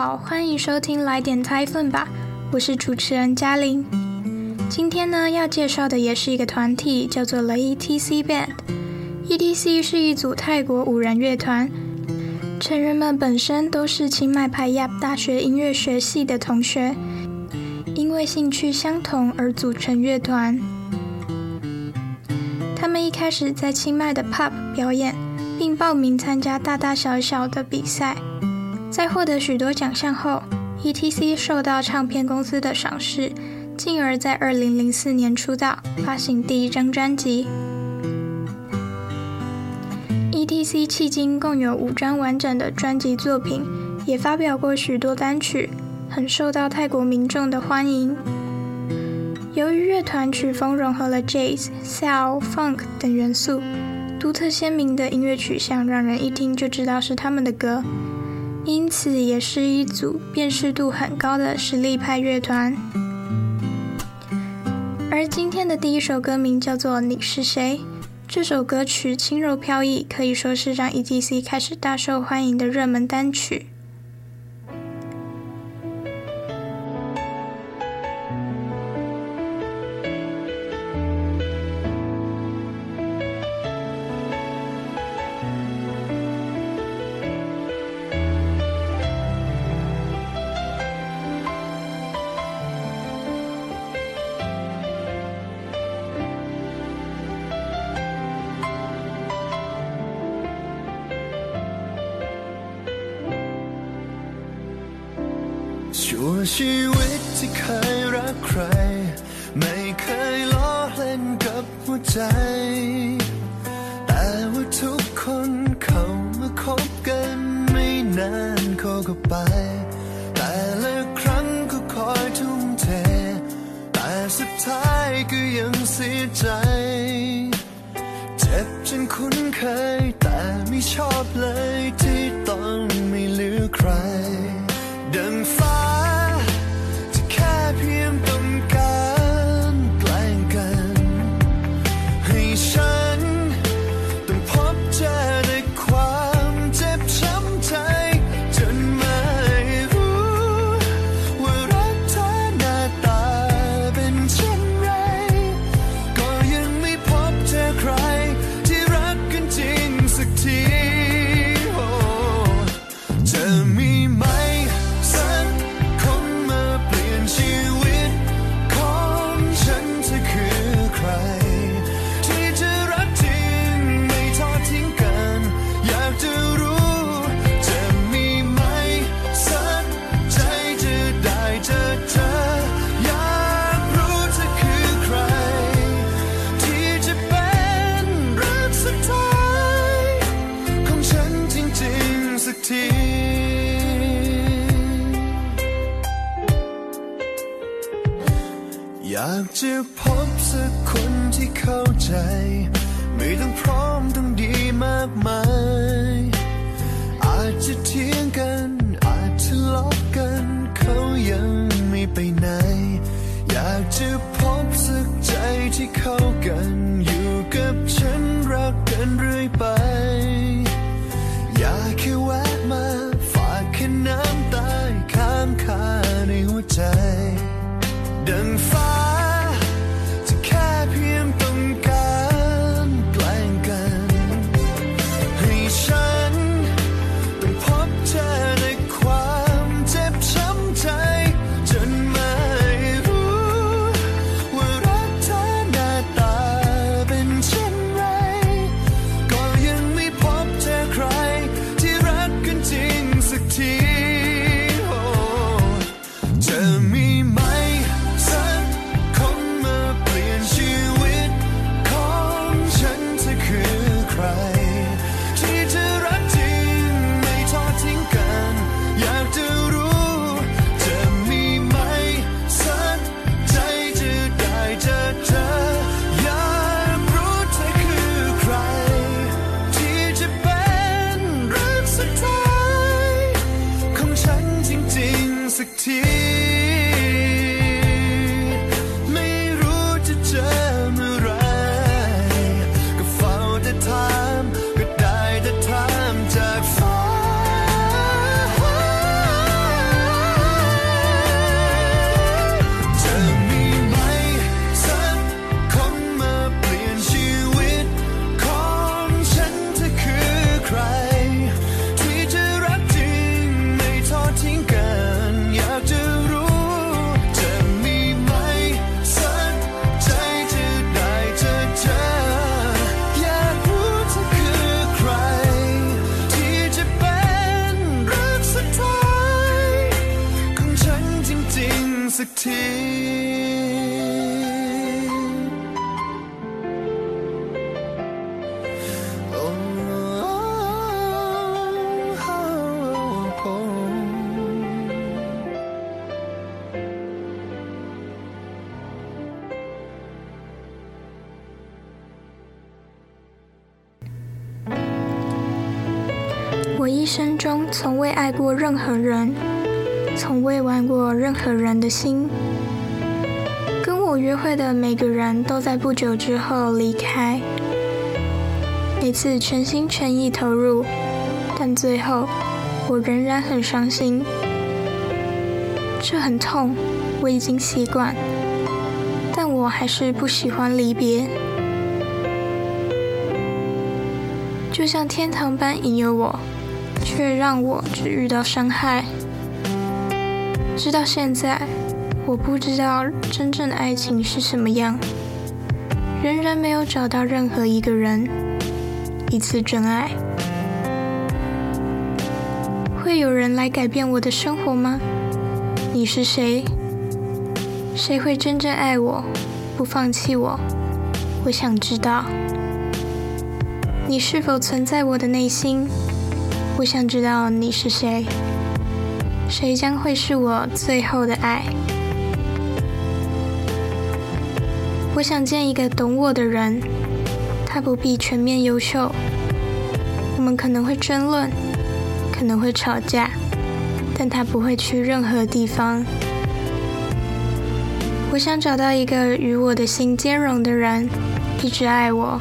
好，欢迎收听来点猜分吧，我是主持人嘉玲。今天呢，要介绍的也是一个团体，叫做 The ETC Band。ETC 是一组泰国五人乐团，成员们本身都是清迈派 Yap 大学音乐学系的同学，因为兴趣相同而组成乐团。他们一开始在清迈的 Pub 表演，并报名参加大大小小的比赛。在获得许多奖项后，ETC 受到唱片公司的赏识，进而在2004年出道，发行第一张专辑。ETC 迄今共有五张完整的专辑作品，也发表过许多单曲，很受到泰国民众的欢迎。由于乐团曲风融合了 Jazz、Soul、Funk 等元素，独特鲜明的音乐取向让人一听就知道是他们的歌。因此，也是一组辨识度很高的实力派乐团。而今天的第一首歌名叫做《你是谁》，这首歌曲轻柔飘逸，可以说是让 EDC 开始大受欢迎的热门单曲。 ชั่วชีวิตที่เคยรักใคร ไม่เคยล้อเล่นกับหัวใจ แต่ว่าทุกคนเขามาคบกันไม่นานเขาก็ไป แต่ละครั้งก็คอยทุ่มเท แต่สุดท้ายก็ยังเสียใจ เจ็บจนคุ้นเคยแต่ไม่ชอบเลยที่ วใจ ดังฟ้ tears. 一生中从未爱过任何人，从未玩过任何人的心。跟我约会的每个人都在不久之后离开。每次全心全意投入，但最后我仍然很伤心。这很痛，我已经习惯，但我还是不喜欢离别。就像天堂般引诱我。却让我只遇到伤害。直到现在，我不知道真正的爱情是什么样，仍然没有找到任何一个人，一次真爱。会有人来改变我的生活吗？你是谁？谁会真正爱我，不放弃我？我想知道。你是否存在我的内心？我想知道你是谁，谁将会是我最后的爱？我想见一个懂我的人，他不必全面优秀。我们可能会争论，可能会吵架，但他不会去任何地方。我想找到一个与我的心兼容的人，一直爱我，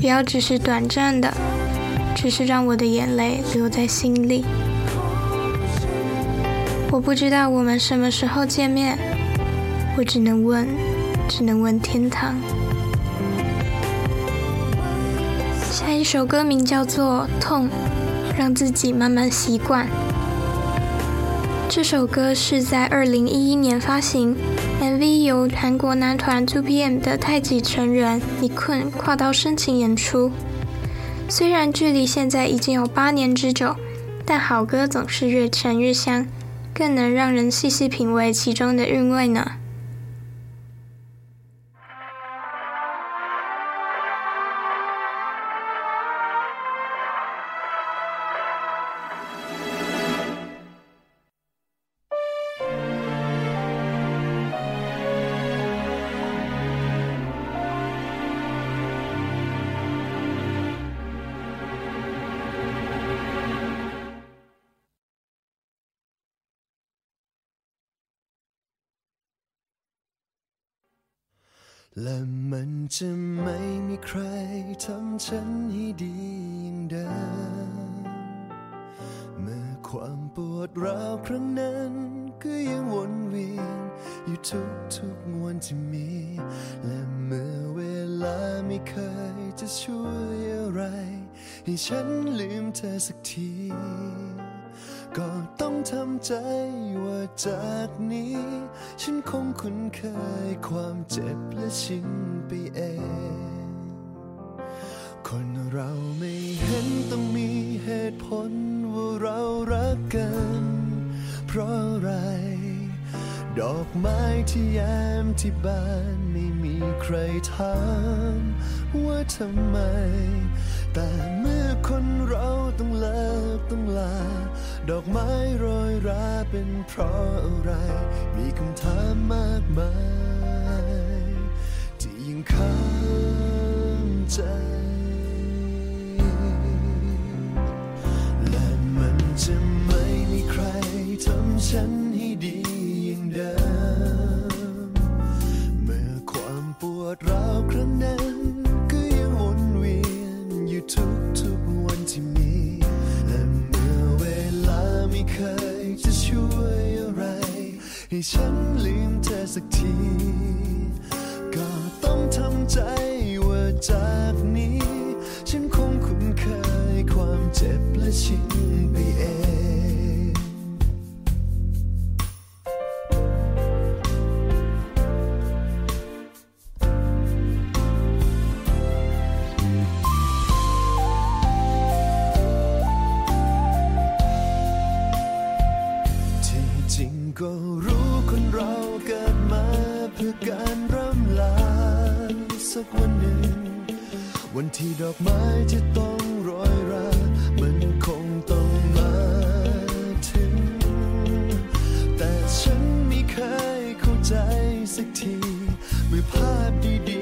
不要只是短暂的。只是让我的眼泪留在心里。我不知道我们什么时候见面，我只能问，只能问天堂。下一首歌名叫做《痛》，让自己慢慢习惯。这首歌是在二零一一年发行，MV 由韩国男团 2PM 的太极成员李坤跨刀深情演出。虽然距离现在已经有八年之久，但好歌总是越陈越香，更能让人细细品味其中的韵味呢。 และมันจะไม่มีใครทำฉันให้ดีอย่างเดิม เมื่อความปวดร้าวครั้งนั้น ก็ยังวนเวียนอยู่ทุกทุกวันที่มี และเมื่อเวลาไม่เคยจะช่วยอะไร ให้ฉันลืมเธอสักที ก็ต้องทำใจว่าจากนี้ ฉันคงคุ้นเคยความเจ็บและชินไปเองคนเราไม่เห็นต้องมีเหตุผลว่าเรารักกัน เพราะอะไร ดอกไม้ที่แย้มที่บานไม่มีใครถามว่าทำไม แต่เมื่อคนเราต้องเลิกต้องลา ดอกไม้โรยราเป็นเพราะอะไร มีคำถามมากมาย ที่ยังค้า ร่ำลาสักวันหนึ่ง วันที่ดอกไม้จะต้องร้อยรา มันคงต้องมาถึง แต่ฉันไม่เคยเข้าใจสักทีเมื่อภาพดี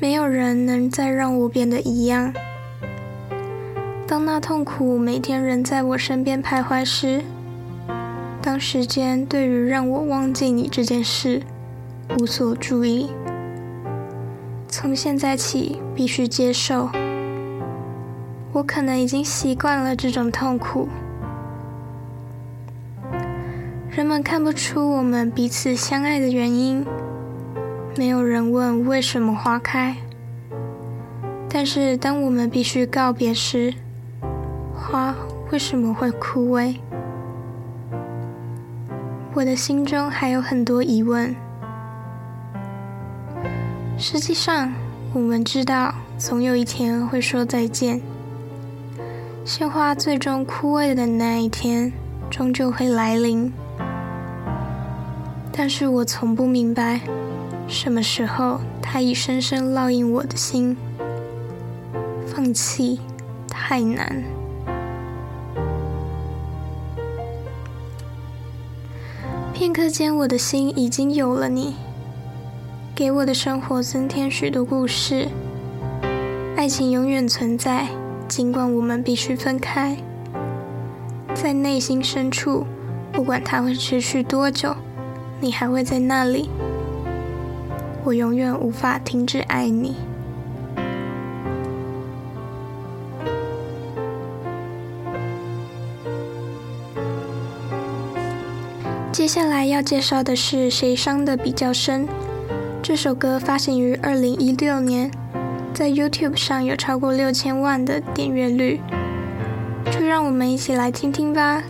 没有人能再让我变得一样。当那痛苦每天仍在我身边徘徊时，当时间对于让我忘记你这件事无所注意，从现在起必须接受，我可能已经习惯了这种痛苦。人们看不出我们彼此相爱的原因。没有人问为什么花开，但是当我们必须告别时，花为什么会枯萎？我的心中还有很多疑问。实际上，我们知道总有一天会说再见，鲜花最终枯萎的那一天终究会来临，但是我从不明白。什么时候，它已深深烙印我的心？放弃太难。片刻间，我的心已经有了你，给我的生活增添许多故事。爱情永远存在，尽管我们必须分开。在内心深处，不管它会持续多久，你还会在那里。我永远无法停止爱你。接下来要介绍的是《谁伤的比较深》。这首歌发行于二零一六年，在 YouTube 上有超过六千万的点阅率。就让我们一起来听听吧。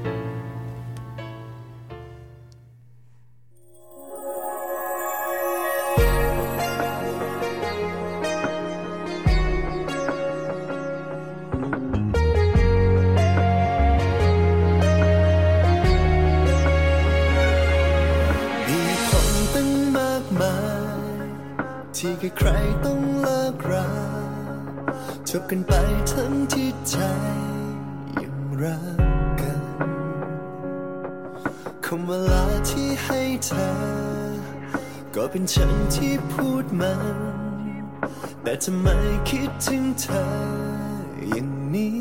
แต่ทำไมคิดถึงเธออย่างนี้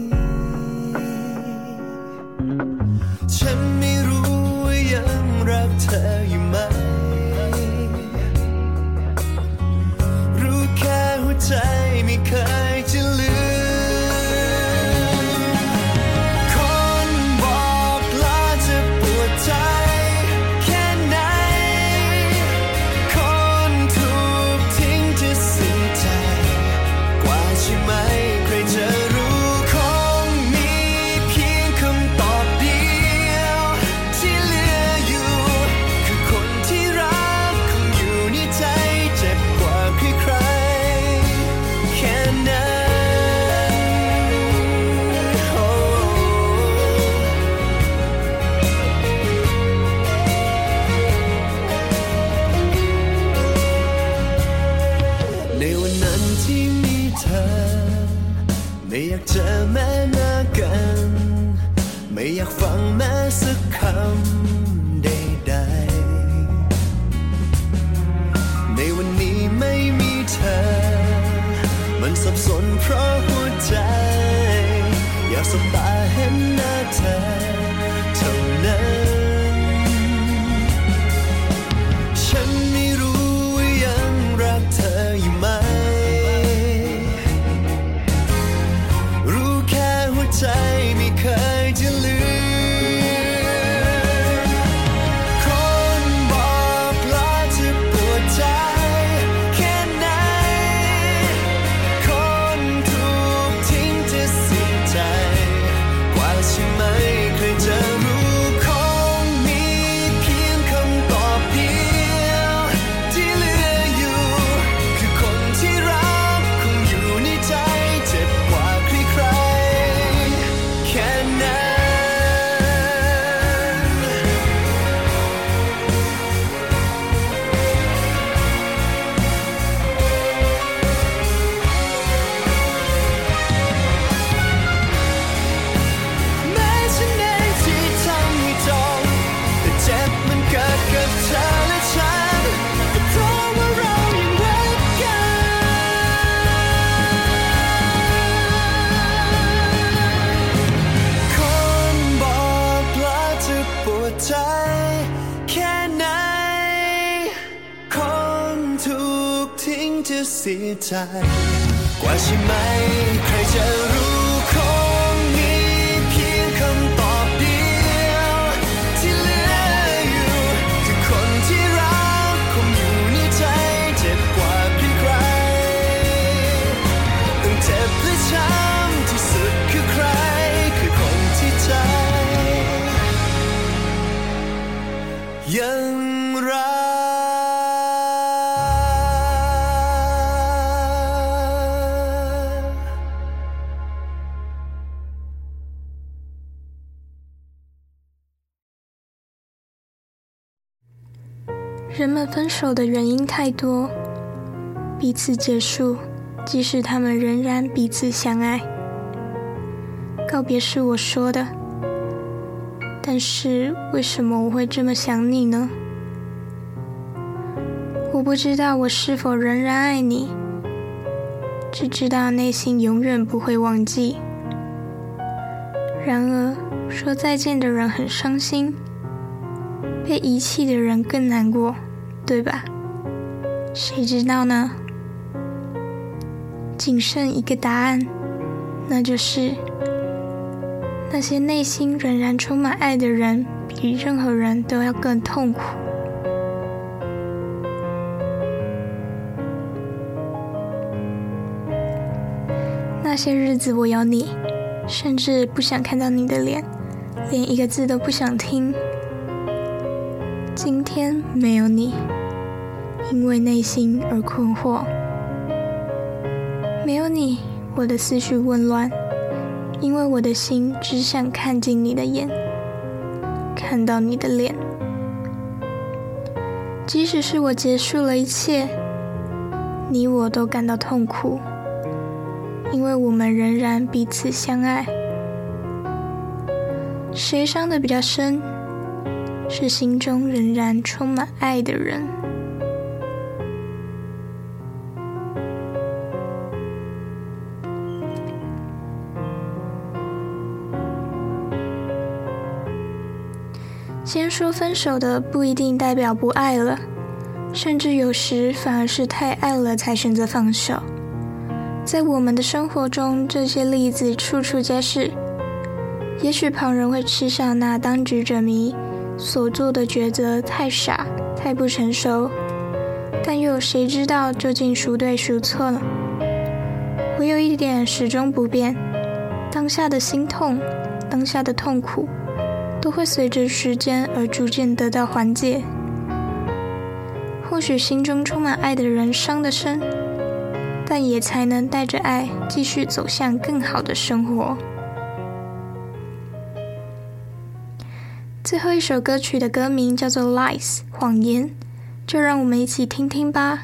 ฉันไม่รู้ว่ายังรักเธอ ในวันนั้นที่มีเธอ ไม่อยากเจอแม้หน้ากัน ไม่อยากฟังแม้สักคำใดๆ ในวันนี้ไม่มีเธอ มันสับสนเพราะหัวใจ อยากสบตาเห็นหน้าเธอเท่านั้น 关心分手的原因太多，彼此结束，即使他们仍然彼此相爱。告别是我说的，但是为什么我会这么想你呢？我不知道我是否仍然爱你，只知道内心永远不会忘记。然而，说再见的人很伤心，被遗弃的人更难过。对吧？谁知道呢？仅剩一个答案，那就是那些内心仍然充满爱的人，比任何人都要更痛苦。那些日子，我有你，甚至不想看到你的脸，连一个字都不想听。今天没有你，因为内心而困惑。没有你，我的思绪混乱，因为我的心只想看进你的眼，看到你的脸。即使是我结束了一切，你我都感到痛苦，因为我们仍然彼此相爱。谁伤得比较深？是心中仍然充满爱的人。先说分手的不一定代表不爱了，甚至有时反而是太爱了才选择放手。在我们的生活中，这些例子处处皆是。也许旁人会嗤笑那当局者迷。所做的抉择太傻，太不成熟，但又有谁知道究竟孰对孰错呢？唯有一点始终不变：当下的心痛，当下的痛苦，都会随着时间而逐渐得到缓解。或许心中充满爱的人伤得深，但也才能带着爱继续走向更好的生活。最后一首歌曲的歌名叫做《Lies》谎言，就让我们一起听听吧。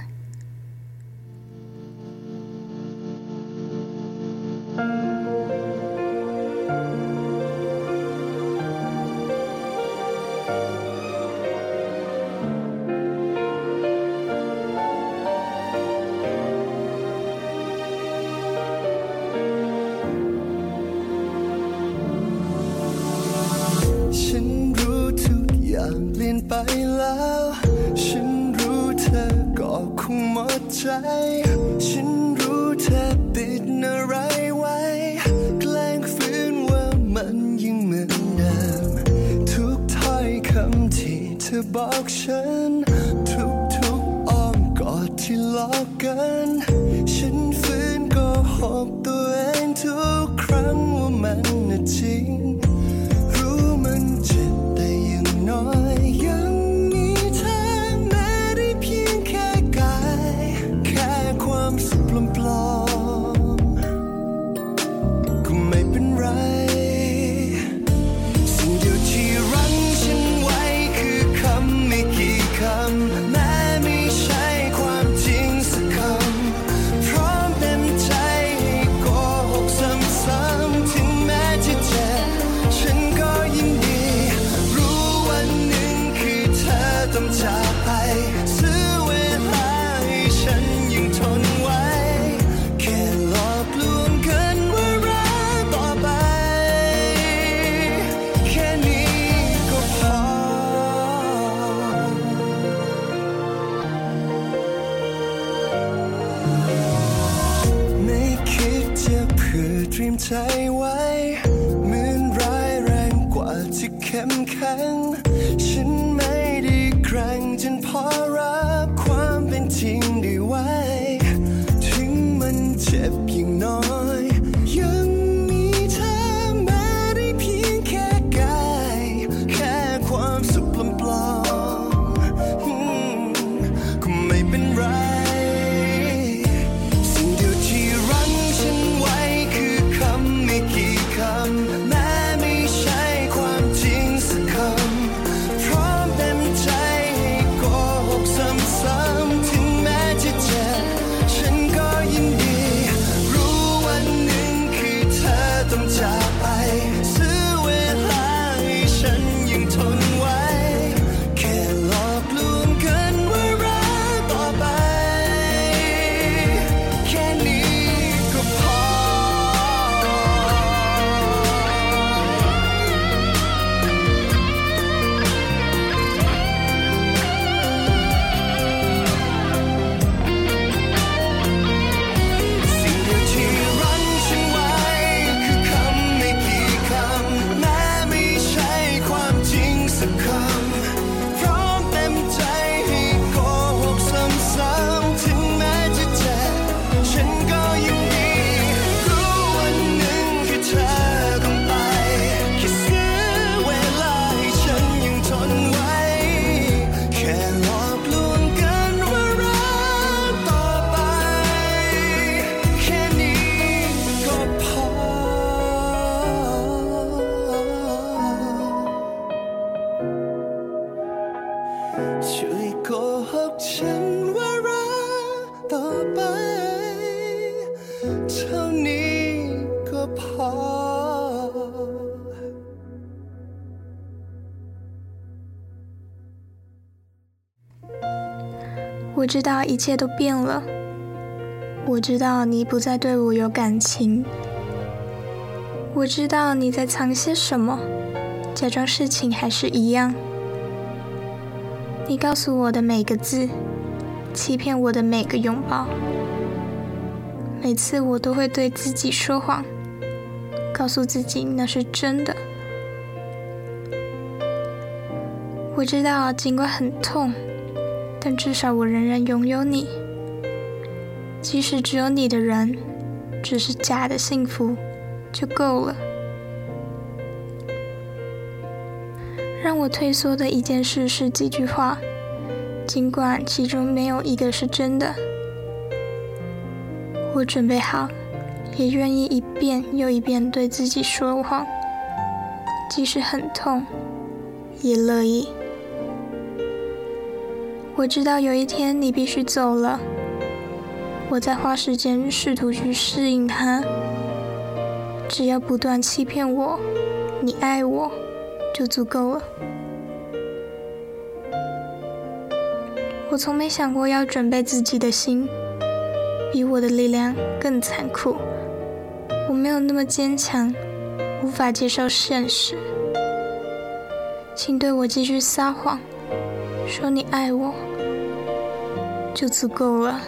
มแข็งฉันไม่ได้แกร่งจนพอรับความเป็นจริงได้ไว้ ถึงมันเจ็บอย่างน้อย 我知道一切都变了，我知道你不再对我有感情，我知道你在藏些什么，假装事情还是一样。你告诉我的每个字，欺骗我的每个拥抱，每次我都会对自己说谎，告诉自己那是真的。我知道，尽管很痛。但至少我仍然拥有你，即使只有你的人，只是假的幸福，就够了。让我退缩的一件事是几句话，尽管其中没有一个是真的。我准备好，也愿意一遍又一遍对自己说谎，即使很痛，也乐意。我知道有一天你必须走了，我在花时间试图去适应它。只要不断欺骗我，你爱我，就足够了。我从没想过要准备自己的心，比我的力量更残酷。我没有那么坚强，无法接受现实。请对我继续撒谎。说你爱我，就足够了。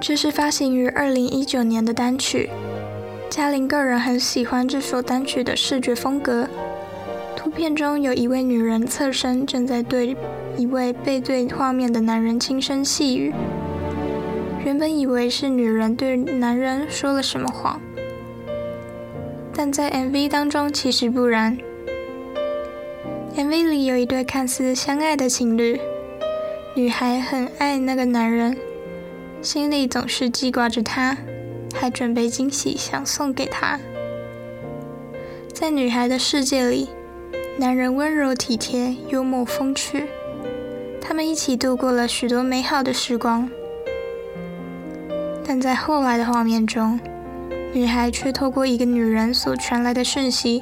这是发行于二零一九年的单曲。嘉玲个人很喜欢这首单曲的视觉风格。图片中有一位女人侧身，正在对一位背对画面的男人轻声细语。原本以为是女人对男人说了什么谎。但在 MV 当中，其实不然。MV 里有一对看似相爱的情侣，女孩很爱那个男人，心里总是记挂着他，还准备惊喜想送给他。在女孩的世界里，男人温柔体贴、幽默风趣，他们一起度过了许多美好的时光。但在后来的画面中，女孩却透过一个女人所传来的讯息，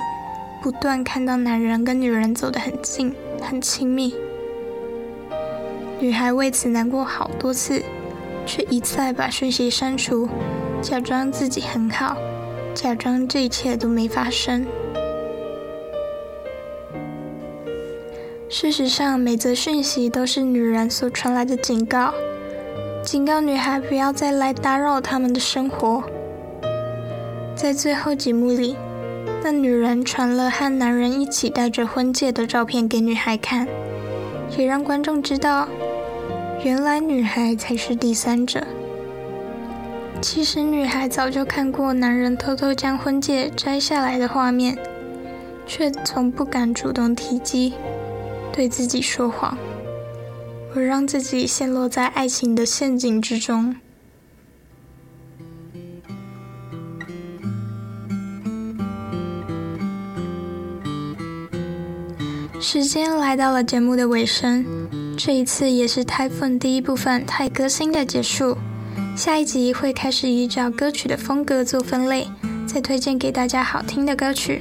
不断看到男人跟女人走得很近、很亲密。女孩为此难过好多次，却一再把讯息删除，假装自己很好，假装这一切都没发生。事实上，每则讯息都是女人所传来的警告，警告女孩不要再来打扰他们的生活。在最后几幕里，那女人传了和男人一起戴着婚戒的照片给女孩看，也让观众知道，原来女孩才是第三者。其实女孩早就看过男人偷偷将婚戒摘下来的画面，却从不敢主动提及，对自己说谎，而让自己陷落在爱情的陷阱之中。时间来到了节目的尾声，这一次也是 TypeFun 第一部分泰歌星的结束。下一集会开始依照歌曲的风格做分类，再推荐给大家好听的歌曲。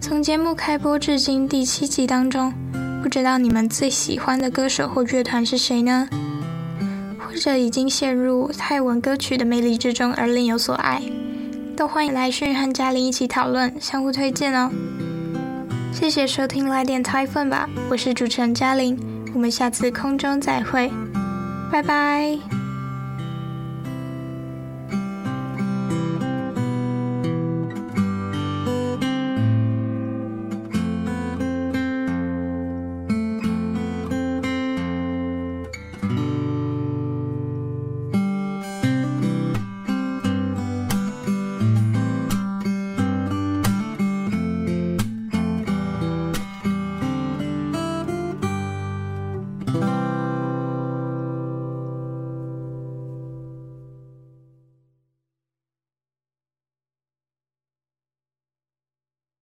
从节目开播至今第七集当中，不知道你们最喜欢的歌手或乐团是谁呢？或者已经陷入泰文歌曲的魅力之中而另有所爱，都欢迎来讯和嘉玲一起讨论，相互推荐哦。谢谢收听来电拆分吧，我是主持人嘉玲，我们下次空中再会，拜拜。